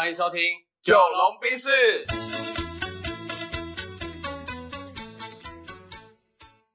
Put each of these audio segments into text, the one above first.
欢迎收听《九龙冰室，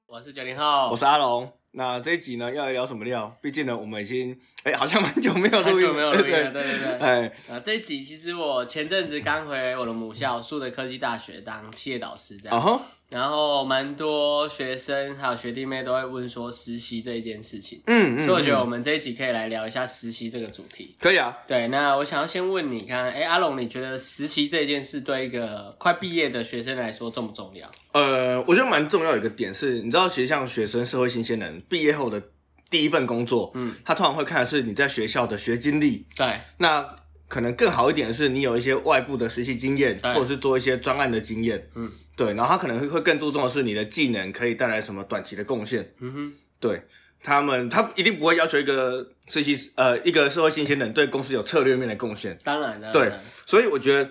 我是九零后，我是阿龙。那这一集呢，要来聊什么料？毕竟呢，我们已经哎、好像蛮久没有录音，很久没有录音了，对对对对。哎，啊，这一集其实我前阵子刚回我的母校树德科技大学当企业导师，这样。然后蛮多学生还有学弟妹都会问说实习这一件事情，嗯嗯，所以我觉得我嗯们这一集可以来聊一下实习这个主题。可以啊。对，那我想要先问你看，哎，阿龙，你觉得实习这件事对一个快毕业的学生来说重不重要？呃，我觉得蛮重要的一个点是，你知道，其实像学生、社会新鲜人毕业后的第一份工作，嗯，他通常会看的是你在学校的学经历。对，那可能更好一点的是，你有一些外部的实习经验，或者是做一些专案的经验。嗯，对，然后他可能会会更注重的是你的技能可以带来什么短期的贡献。嗯哼，对他们，他一定不会要求一个实习呃一个社会新鲜人对公司有策略面的贡献。当然的，对所以我觉得，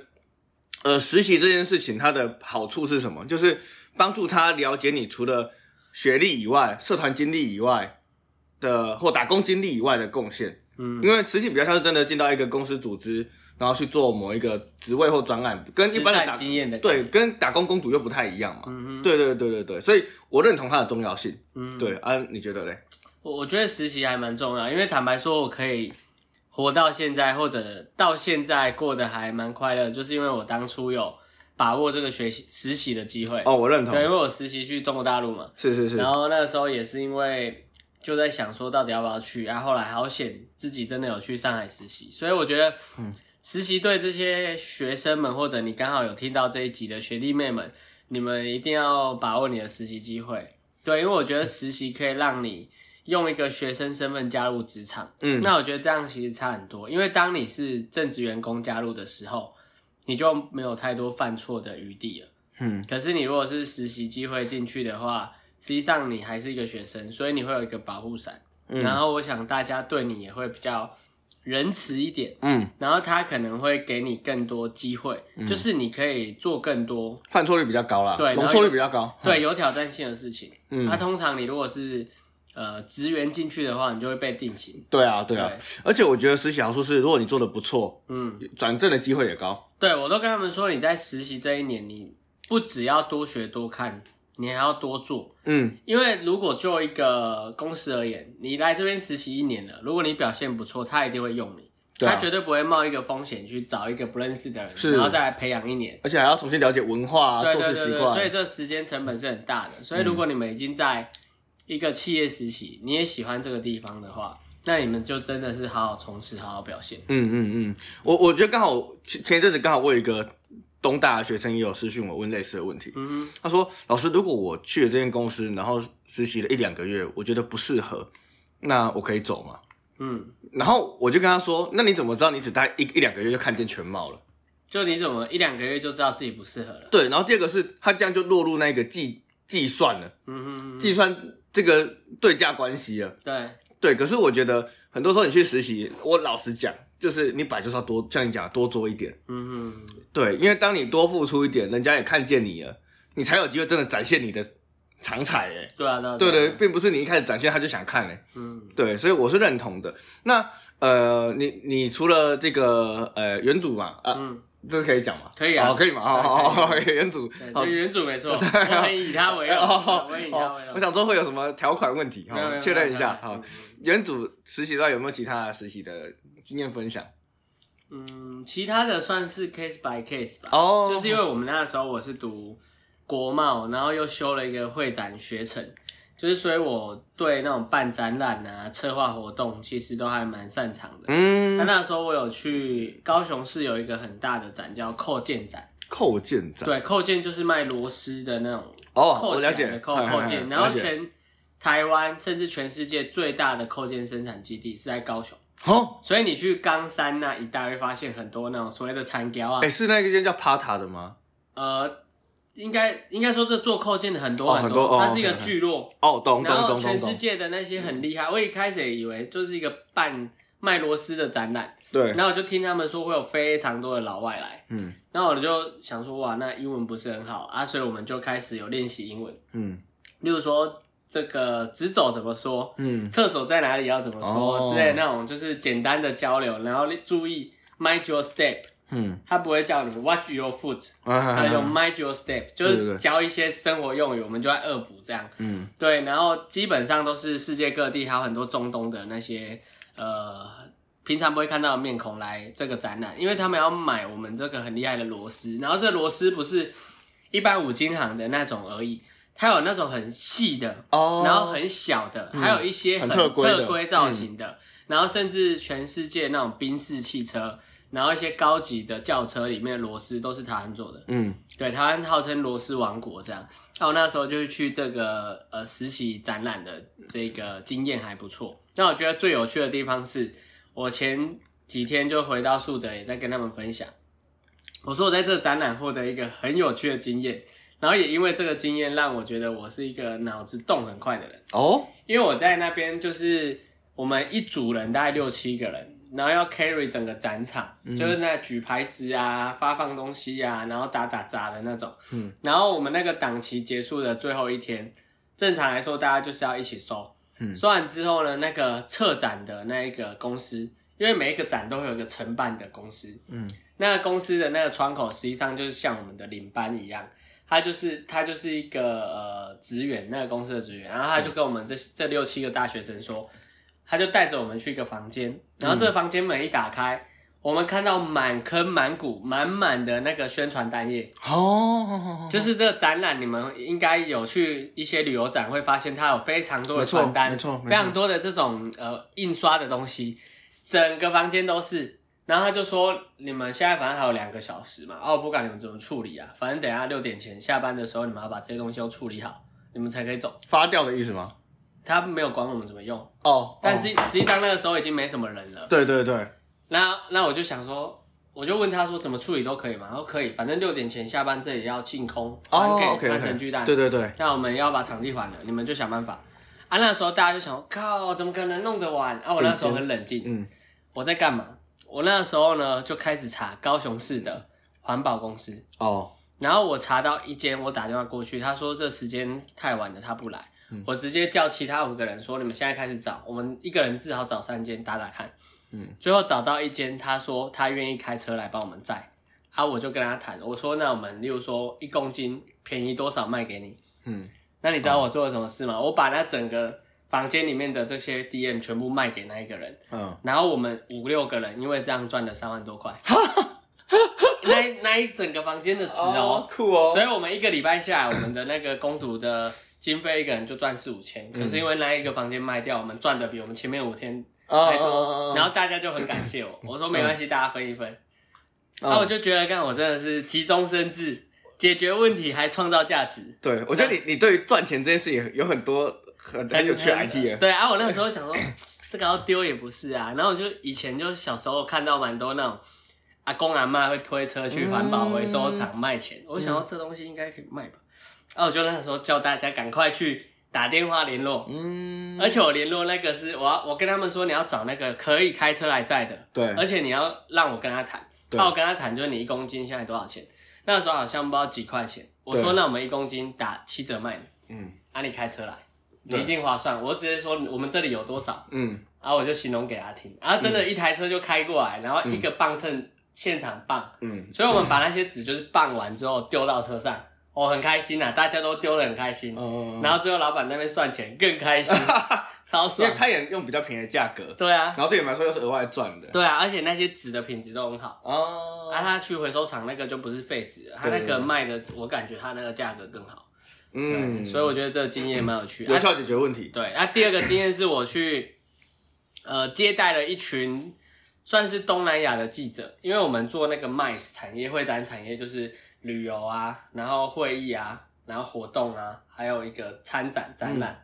呃，实习这件事情它的好处是什么？就是帮助他了解你除了学历以外、社团经历以外的或打工经历以外的贡献。嗯，因为实习比较像是真的进到一个公司组织，然后去做某一个职位或专案，跟一般的打战经验的，对跟打工公主又不太一样嘛。嗯哼，对对对对对，所以我认同它的重要性。嗯，对啊，你觉得嘞？我我觉得实习还蛮重要，因为坦白说，我可以活到现在，或者到现在过得还蛮快乐，就是因为我当初有把握这个学习实习的机会。哦，我认同对，，因为我实习去中国大陆嘛，是是是，然后那个时候也是因为就在想说到底要不要去，然、后后来好险自己真的有去上海实习，所以我觉得，嗯实习对这些学生们，或者你刚好有听到这一集的学弟妹们，你们一定要把握你的实习机会。对，因为我觉得实习可以让你用一个学生身份加入职场。嗯，那我觉得这样其实差很多，因为当你是正职员工加入的时候，你就没有太多犯错的余地了。嗯可是你如果是实习机会进去的话，实际上你还是一个学生，所以你会有一个保护伞。嗯然后我想大家对你也会比较仁慈一点，嗯，然后他可能会给你更多机会，就是你可以做更多犯错率比较高啦，对容错率比较高。对有挑战性的事情。嗯那、通常你如果是呃职员进去的话，你就会被定型。对啊，对啊，而且我觉得实习好处是，如果你做的不错，嗯，转正的机会也高。对我都跟他们说，你在实习这一年，你不只要多学多看，你还要多做。嗯，因为如果就一个公司而言，你来这边实习一年了，如果你表现不错，他一定会用你，对啊他绝对不会冒一个风险去找一个不认识的人，是然后再来培养一年。而且还要重新了解文化、啊、对做对对对，事习惯。所以这个时间成本是很大的。所以如果你们已经在一个企业实习，你也喜欢这个地方的话，那你们就真的是好好冲刺，好好表现。嗯嗯嗯，我我觉得刚好前前一阵子刚好我有一个东大的学生也有私讯我问类似的问题，嗯哼，他说老师，如果我去了这间公司，然后实习了一两个月，我觉得不适合，那我可以走吗？嗯，然后我就跟他说，那你怎么知道你只待一一两个月就看见全貌了？就你怎么一两个月就知道自己不适合了？对，然后第二个是他这样就落入那个计计算了，嗯哼哼，计算这个对价关系了。对，对，可是我觉得很多时候你去实习，我老实讲，就是你本来就是要多像你讲多做一点。嗯哼，对，因为当你多付出一点，人家也看见你了，你才有机会真的展现你的长才哎。对啊，对啊，对并不是你一开始展现他就想看哎。嗯。对，所以我是认同的。那呃，你你除了这个呃原主嘛啊，嗯，这是可以讲吗？可以啊哦可以吗？好好好，好原主，好就原主没错，我们以他为荣，哦我以他为哦，我。想说会有什么条款问题，好确认一下。好，原主实习之外有没有其他的实习的经验分享？嗯，其他的算是 case by case 吧。哦就是因为我们那时候我是读国贸，然后又修了一个会展学程，就是所以我对那种办展览啊、策划活动其实都还蛮擅长的。嗯，那那时候我有去高雄市有一个很大的展叫扣件展，扣件展。对，扣件就是卖螺丝的那种哦，扣我了解的扣扣件，然后了解全台湾甚至全世界最大的扣件生产基地是在高雄，哦，所以你去冈山那一带会发现很多那种所谓的残雕啊。哎，，是那个间叫 Pata 的吗？呃，应该应该说这做扣件的很多很多哦它是一个聚落，哦，懂然后懂懂懂。懂，全世界的那些很厉害，我一开始也以为就是一个办卖螺丝的展览，对，然后我就听他们说会有非常多的老外来，嗯。然后我就想说哇，那英文不是很好啊，所以我们就开始有练习英文，嗯。例如说这个直走怎么说，嗯，厕所在哪里要怎么说、哦。之类那种，就是简单的交流，然后注意 mind your step，嗯，他不会叫你 watch your foot，啊还有 mind your step，就是教一些生活用语，我们就在恶补这样。嗯，对，然后基本上都是世界各地还有很多中东的那些呃平常不会看到的面孔来这个展览，因为他们要买我们这个很厉害的螺丝，然后这螺丝不是一般五金行的那种而已，它有那种很细的，哦。然后很小的，还有一些很很特规造型的，然后甚至全世界那种宾士汽车，然后一些高级的轿车里面的螺丝都是台湾做的。嗯对，台湾号称螺丝王国这样。那我那时候就是去这个呃实习展览的这个经验还不错。那我觉得最有趣的地方是，我前几天就回到树德，也在跟他们分享。我说我在这个展览获得一个很有趣的经验，然后也因为这个经验让我觉得我是一个脑子动很快的人。哦，因为我在那边就是我们一组人大概六七个人，然后要 carry 整个展场，就是那举牌子啊、发放东西啊，然后打打杂的那种。嗯，然后我们那个档期结束的最后一天，正常来说大家就是要一起收。嗯收完之后呢，那个策展的那一个公司，因为每一个展都会有一个承办的公司，嗯，那个公司的那个窗口实际上就是像我们的领班一样，他就是他就是一个呃职员，那个公司的职员，然后他就跟我们这这六七个大学生说，他就带着我们去一个房间，然后这个房间门一打开，我们看到满坑满谷满满的那个宣传单页，哦，就是这个展览，你们应该有去一些旅游展会发现，它有非常多的传单，没错没错非常多的这种呃印刷的东西，整个房间都是。然后他就说，你们现在反正还有两个小时嘛，哦，不管你们怎么处理啊，反正等一下六点前下班的时候，你们要把这些东西都处理好，你们才可以走。发掉的意思吗？他没有管我们怎么用，哦，但是实际上那个时候已经没什么人了。对对对，那那我就想说，我就问他说怎么处理都可以嘛，他说可以，反正六点前下班这里要清空，还哦换成巨蛋。对对对，那我们要把场地还了，你们就想办法。啊，那时候大家就想，靠，怎么可能弄得完？啊，我那时候很冷静，嗯，我在干嘛？我那时候呢就开始查高雄市的环保公司，哦，然后我查到一间，我打电话过去，他说这时间太晚了，他不来。嗯。我直接叫其他五个人说，你们现在开始找，我们一个人至少找三间打打看。嗯，最后找到一间，他说他愿意开车来帮我们载，啊，我就跟他谈，我说那我们例如说一公斤便宜多少卖给你，嗯，那你知道我做了什么事吗？我把那整个房间里面的这些 DM 全部卖给那一个人，嗯，然后我们五六个人因为这样赚了三万多块，那一那一整个房间的值哦，酷哦。所以我们一个礼拜下来，我们的那个攻读的经费一个人就赚四五千，可是因为那一个房间卖掉，我们赚的比我们前面五天哦还多，哦然后大家就很感谢我，我说没关系，大家分一分，哦那我就觉得，干我真的是急中生智，解决问题还创造价值。对，我觉得你你对于赚钱这件事也有很多很很有趣的 idea。对啊，我那个时候想说，这个要丢也不是啊。然后我就以前就小时候看到蛮多那种阿公阿妈会推车去环保回收厂卖钱，我想到这东西应该可以卖吧。然后我就那个时候叫大家赶快去打电话联络，嗯，而且我联络那个是我要我跟他们说你要找那个可以开车来载的，对。而且你要让我跟他谈，对。那我跟他谈就是你一公斤现在多少钱？那时候好像不知道几块钱，我说那我们一公斤打七折卖你。嗯。啊，你开车来，你一定划算。我直接说我们这里有多少，嗯，然后我就形容给他听，然后真的，一台车就开过来，然后一个磅秤现场磅，嗯，所以我们把那些纸就是磅完之后丢到车上，我很开心呐、大家都丢的很开心。嗯，然后最后老板那边算钱更开心，超爽因为。他也用比较便宜的价格，对啊，然后对你们来说又是额外赚的。对啊，而且那些纸的品质都很好。哦啊，他去回收厂那个就不是废纸了，他那对个卖的，我感觉他那个价格更好。嗯，所以我觉得这个经验蛮有趣。啊有效解决问题。对，那、第二个经验是我去呃接待了一群算是东南亚的记者，因为我们做那个 MICE 产业会展产业就是旅游啊，然后会议啊，然后活动啊，还有一个参展展览。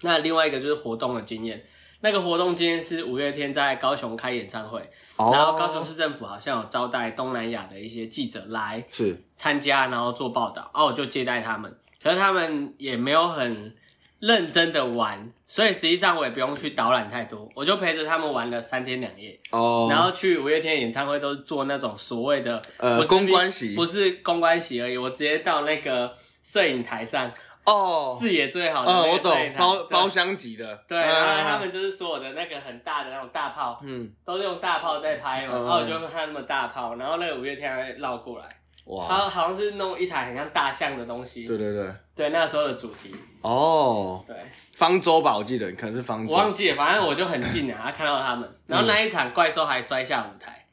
那另外一个就是活动的经验，那个活动经验是五月天在高雄开演唱会，哦。然后高雄市政府好像有招待东南亚的一些记者来是。参加，然后做报道，哦，我就接待他们，可是他们也没有很认真的玩，所以实际上我也不用去导览太多，我就陪着他们玩了三天两夜，哦，然后去五月天演唱会都是做那种所谓的呃公关席。不是公关席而已，我直接到那个摄影台上，哦，视野最好的嗯，我懂包包厢级的，对，嗯然后他们就是所有的那个很大的那种大炮，嗯，都是用大炮在拍嘛，嗯。然后我就看他们大炮，然后那个五月天还会绕过来，哇，他好像是弄一台很像大象的东西，对对对，对，那时候的主题，哦，对。方舟吧，我记得可能是方舟，我忘记了，反正我就很近啊，看到他们，然后那一场怪兽还摔下舞台，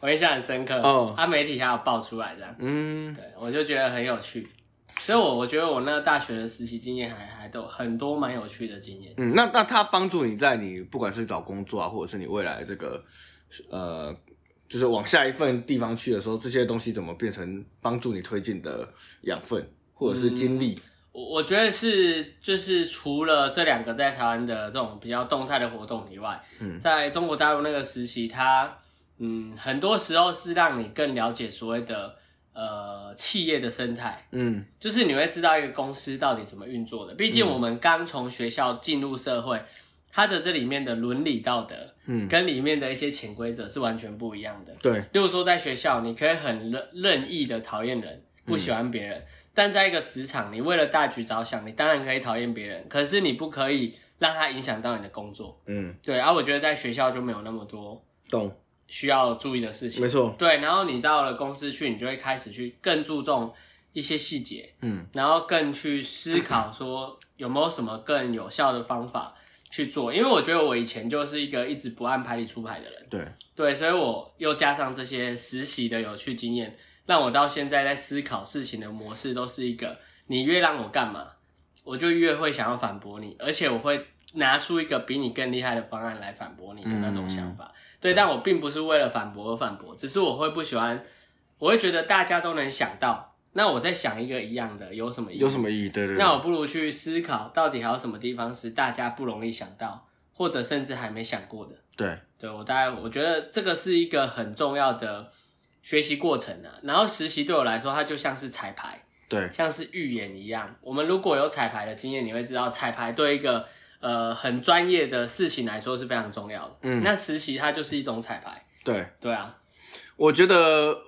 我印象很深刻，哦。他媒体还有爆出来这样，嗯，对我就觉得很有趣，所以我我觉得我那个大学的实习经验还还都很多蛮有趣的经验。嗯，那那他帮助你在你不管是找工作啊，或者是你未来这个呃，就是往下一份地方去的时候，这些东西怎么变成帮助你推进的养分或者是经历？我我觉得是，就是除了这两个在台湾的这种比较动态的活动以外，嗯在中国大陆那个实习，它嗯很多时候是让你更了解所谓的呃企业的生态，嗯就是你会知道一个公司到底怎么运作的。毕竟我们刚从学校进入社会，它的这里面的伦理道德嗯，跟里面的一些潜规则是完全不一样的。对，例如说，在学校你可以很任任意的讨厌人，不喜欢别人，但在一个职场，你为了大局着想，你当然可以讨厌别人，可是你不可以让它影响到你的工作。嗯，对，而、我觉得在学校就没有那么多懂，需要注意的事情。没错，对，然后你到了公司去，你就会开始去更注重一些细节，嗯。然后更去思考说有没有什么更有效的方法去做。因为我觉得我以前就是一个一直不按牌理出牌的人。对，对，所以我又加上这些实习的有趣经验，让我到现在在思考事情的模式都是一个，你越让我干嘛，我就越会想要反驳你，而且我会拿出一个比你更厉害的方案来反驳你的那种想法。对，但我并不是为了反驳而反驳，只是我会不喜欢，我会觉得大家都能想到，那我再想一个一样的有什么意义？有什么意义？对对对那我不如去思考，到底还有什么地方是大家不容易想到，或者甚至还没想过的。对，对我大概我觉得这个是一个很重要的学习过程啊。然后实习对我来说，它就像是彩排，对，像是预演一样。我们如果有彩排的经验，你会知道彩排对一个呃很专业的事情来说是非常重要的。嗯那实习它就是一种彩排。对，对啊，我觉得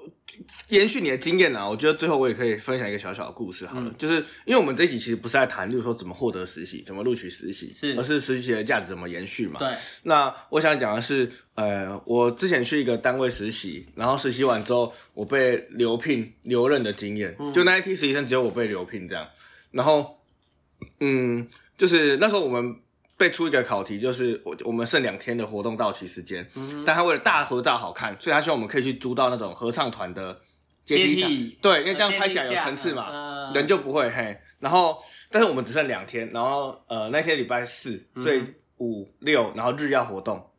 延续你的经验啊，我觉得最后我也可以分享一个小小的故事好了，嗯。就是因为我们这一集其实不是在谈，就是说怎么获得实习，怎么录取实习，是。而是实习的价值怎么延续嘛。对，那我想讲的是，呃，我之前去一个单位实习，然后实习完之后，我被留聘留任的经验，就那一批实习生只有我被留聘这样。然后，嗯，就是那时候我们被出一个考题，就是我我们剩两天的活动到期时间，但他为了大合照好看，所以他希望我们可以去租到那种合唱团的阶阶梯对，因为这样拍起来有层次嘛。嗯人就不会嘿。然后，但是我们只剩两天，然后呃那天礼拜四，所以五六，然后日要活动，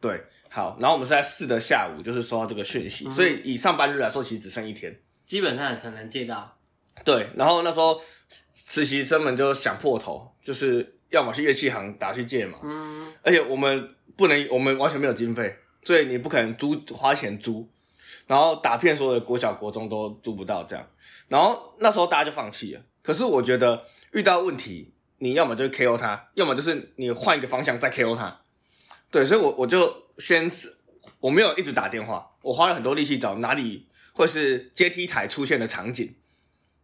对，好，然后我们是在四的下午就是收到这个讯息，所以以上班日来说，其实只剩一天，基本上很难借到。对，然后那时候实习生们就想破头，就是要么是乐器行打去借嘛，嗯，而且我们不能，我们完全没有经费，所以你不可能租花钱租，然后打遍所有的国小国中都租不到这样，然后那时候大家就放弃了。可是我觉得遇到问题，你要么就是 KO 他，要么就是你换一个方向再 KO 他。对，所以我我就先是我没有一直打电话，我花了很多力气找哪里会是阶梯台出现的场景，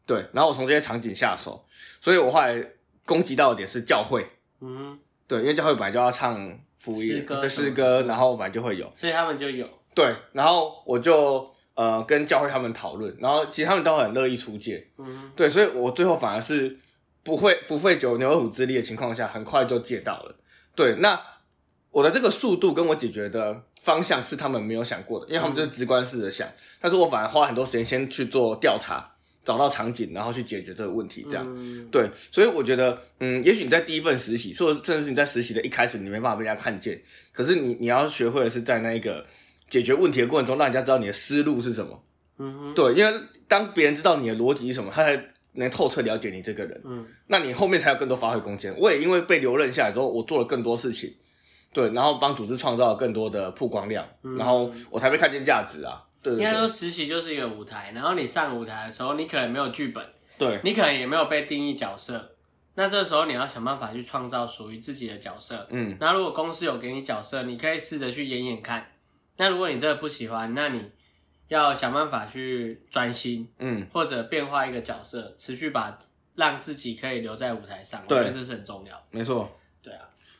对，然后我从这些场景下手，所以我后来攻击到的点是教会，嗯，对，因为教会本来就要唱福音的。诗歌，然后本来就会有，所以他们就有。对，然后我就呃跟教会他们讨论，然后其实他们都很乐意出借，嗯，对，所以我最后反而是不会不费九牛二虎之力的情况下，很快就借到了。对，那我的这个速度跟我解决的方向是他们没有想过的，因为他们就是直观式的想，但是我反而花很多时间先去做调查，找到场景，然后去解决这个问题，这样。嗯对，所以我觉得，嗯，也许你在第一份实习，或者甚至是你在实习的一开始，你没办法被人家看见，可是你你要学会的是在那一个解决问题的过程中，让人家知道你的思路是什么。嗯，对，因为当别人知道你的逻辑是什么，他才能透彻了解你这个人，嗯那你后面才有更多发挥空间。我也因为被留任下来之后，我做了更多事情，对，然后帮组织创造了更多的曝光量，然后我才被看见价值啊。对对对应该说实习就是一个舞台，然后你上舞台的时候，你可能没有剧本，对，你可能也没有被定义角色，那这时候你要想办法去创造属于自己的角色。嗯，那如果公司有给你角色，你可以试着去演演看。那如果你真的不喜欢，那你要想办法去专心，嗯，或者变化一个角色，持续把让自己可以留在舞台上，我对觉得这是很重要。没错。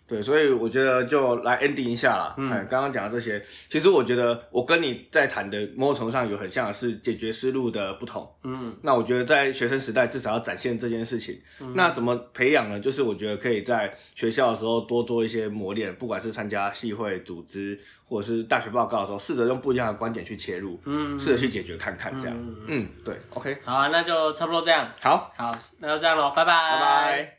对所以我觉得就来 ending 一下啦。嗯嗯，刚刚讲的这些，其实我觉得我跟你在谈的某种程度上有很像的是解决思路的不同。嗯那我觉得在学生时代至少要展现这件事情。那怎么培养呢？就是我觉得可以在学校的时候多做一些磨练，不管是参加系会组织，或者是大学报告的时候，试着用不一样的观点去切入，嗯，试着去解决看看这样。嗯嗯，对，OK，好啊，那就差不多这样。好，好，那就这样喽，拜拜，拜拜。